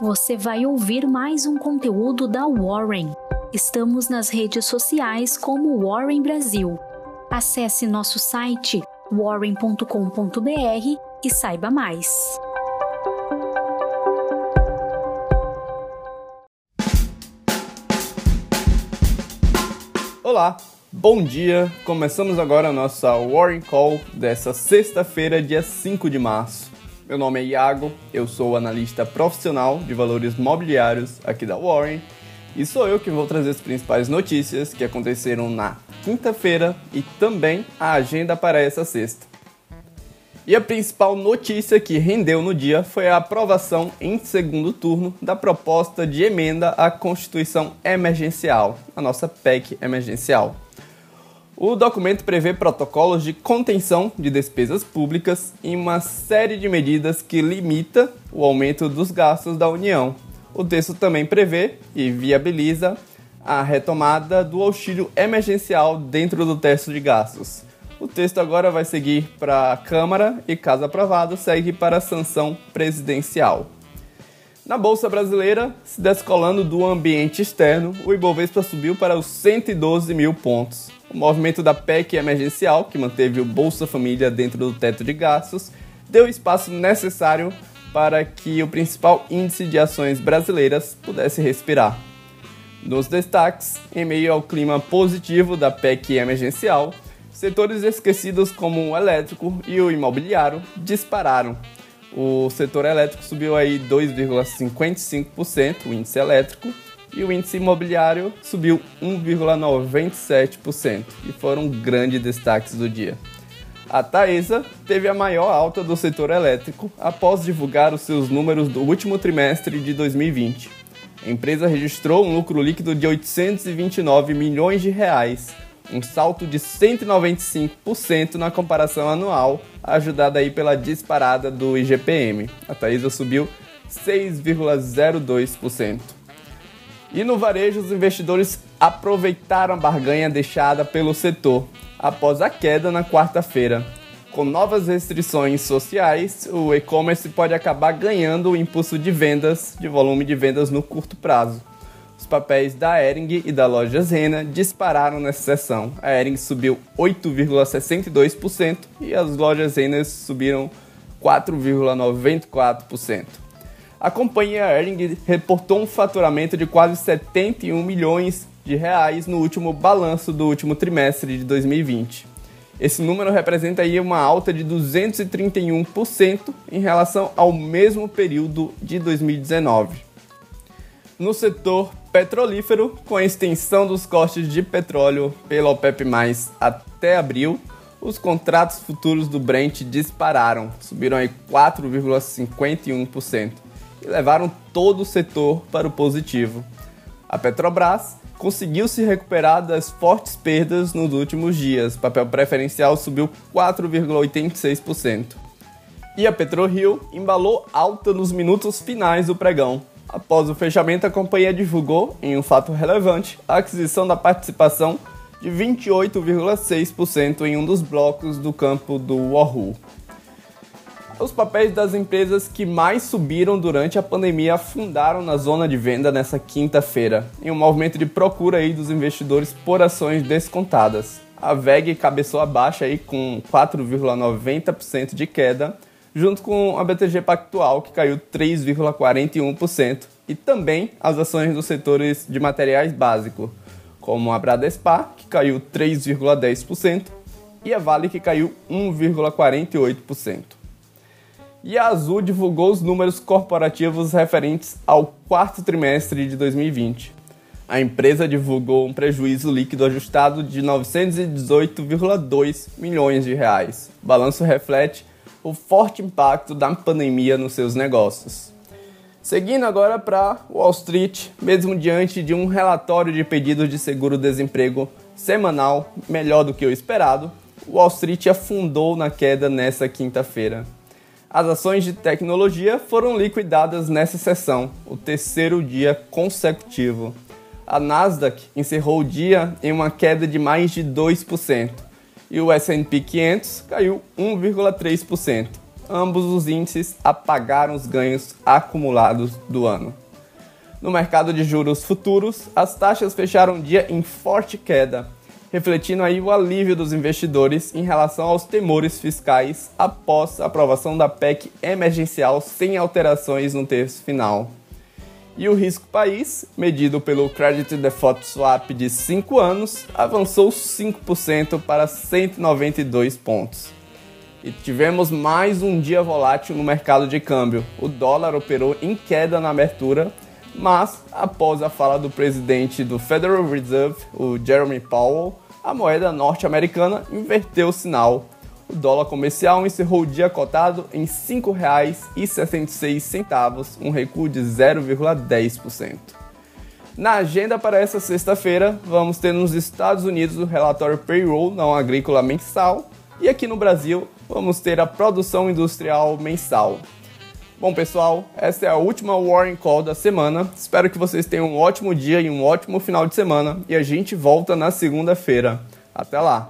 você vai ouvir mais um conteúdo da Warren. Estamos nas redes sociais como Warren Brasil. Acesse nosso site warren.com.br e saiba mais. Olá, bom dia. Começamos agora a nossa Warren Call dessa sexta-feira, dia 5 de março. Meu nome é Iago, eu sou analista profissional de valores mobiliários aqui da Warren e sou eu que vou trazer as principais notícias que aconteceram na quinta-feira e também a agenda para essa sexta. E a principal notícia que rendeu no dia foi a aprovação em segundo turno da proposta de emenda à Constituição Emergencial, a nossa PEC emergencial. O documento prevê protocolos de contenção de despesas públicas e uma série de medidas que limita o aumento dos gastos da União. O texto também prevê e viabiliza a retomada do auxílio emergencial dentro do teto de gastos. O texto agora vai seguir para a Câmara e, caso aprovado, segue para a sanção presidencial. Na Bolsa Brasileira, se descolando do ambiente externo, o Ibovespa subiu para os 112 mil pontos. O movimento da PEC emergencial, que manteve o Bolsa Família dentro do teto de gastos, deu o espaço necessário para que o principal índice de ações brasileiras pudesse respirar. Nos destaques, em meio ao clima positivo da PEC emergencial, Setores esquecidos como o elétrico e o imobiliário dispararam. O setor elétrico subiu aí 2,55%, o índice elétrico, e o índice imobiliário subiu 1,97% e foram grandes destaques do dia. A Taesa teve a maior alta do setor elétrico após divulgar os seus números do último trimestre de 2020. A empresa registrou um lucro líquido de 829 milhões de reais, um salto de 195% na comparação anual, ajudada aí pela disparada do IGPM. A Taesa subiu 6,02%. E no varejo, os investidores aproveitaram a barganha deixada pelo setor após a queda na quarta-feira. Com novas restrições sociais, o e-commerce pode acabar ganhando o impulso de vendas, de volume de vendas no curto prazo. Os papéis da Ering e da loja Zena dispararam nessa sessão. A Ering subiu 8,62% e as lojas Zena subiram 4,94%. A companhia Ering reportou um faturamento de quase 71 milhões de reais no último balanço do último trimestre de 2020. Esse número representa aí uma alta de 231% em relação ao mesmo período de 2019. No setor petrolífero, com a extensão dos cortes de petróleo pela OPEP+, até abril, os contratos futuros do Brent dispararam, subiram aí 4,51% e levaram todo o setor para o positivo. A Petrobras conseguiu se recuperar das fortes perdas nos últimos dias. Papel preferencial subiu 4,86%. E a PetroRio embalou alta nos minutos finais do pregão, Após o fechamento, a companhia divulgou, em um fato relevante, a aquisição da participação de 28,6% em um dos blocos do campo do Wahoo. Os papéis das empresas que mais subiram durante a pandemia afundaram na zona de venda nessa quinta-feira, em um movimento de procura aí dos investidores por ações descontadas. A VEG cabeçou abaixo aí com 4,90% de queda, junto com a BTG Pactual, que caiu 3,41%, e também as ações dos setores de materiais básicos, como a Bradespar, que caiu 3,10%, e a Vale, que caiu 1,48%. E a Azul divulgou os números corporativos referentes ao quarto trimestre de 2020. A empresa divulgou um prejuízo líquido ajustado de 918,2 milhões de reais. O balanço reflete o forte impacto da pandemia nos seus negócios. Seguindo agora para Wall Street, mesmo diante de um relatório de pedidos de seguro-desemprego semanal melhor do que o esperado, Wall Street afundou na queda nesta quinta-feira. As ações de tecnologia foram liquidadas nessa sessão, o terceiro dia consecutivo. A Nasdaq encerrou o dia em uma queda de mais de 2% e o S&P 500 caiu 1,3%. ambos os índices apagaram os ganhos acumulados do ano. No mercado de juros futuros, as taxas fecharam o dia em forte queda, refletindo aí o alívio dos investidores em relação aos temores fiscais após a aprovação da PEC emergencial sem alterações no terço final. E o risco país, medido pelo Credit Default Swap de 5 anos, avançou 5% para 192 pontos. E tivemos mais um dia volátil no mercado de câmbio. O dólar operou em queda na abertura, mas após a fala do presidente do Federal Reserve, o Jeremy Powell, a moeda norte-americana inverteu o sinal. O dólar comercial encerrou o dia cotado em R$ 5,66, um recuo de 0,10%. Na agenda para essa sexta-feira, vamos ter nos Estados Unidos o relatório Payroll não agrícola mensal e aqui no Brasil vamos ter a produção industrial mensal. Bom, pessoal, essa é a última Warren Call da semana. Espero que vocês tenham um ótimo dia e um ótimo final de semana. E a gente volta na segunda-feira. Até lá!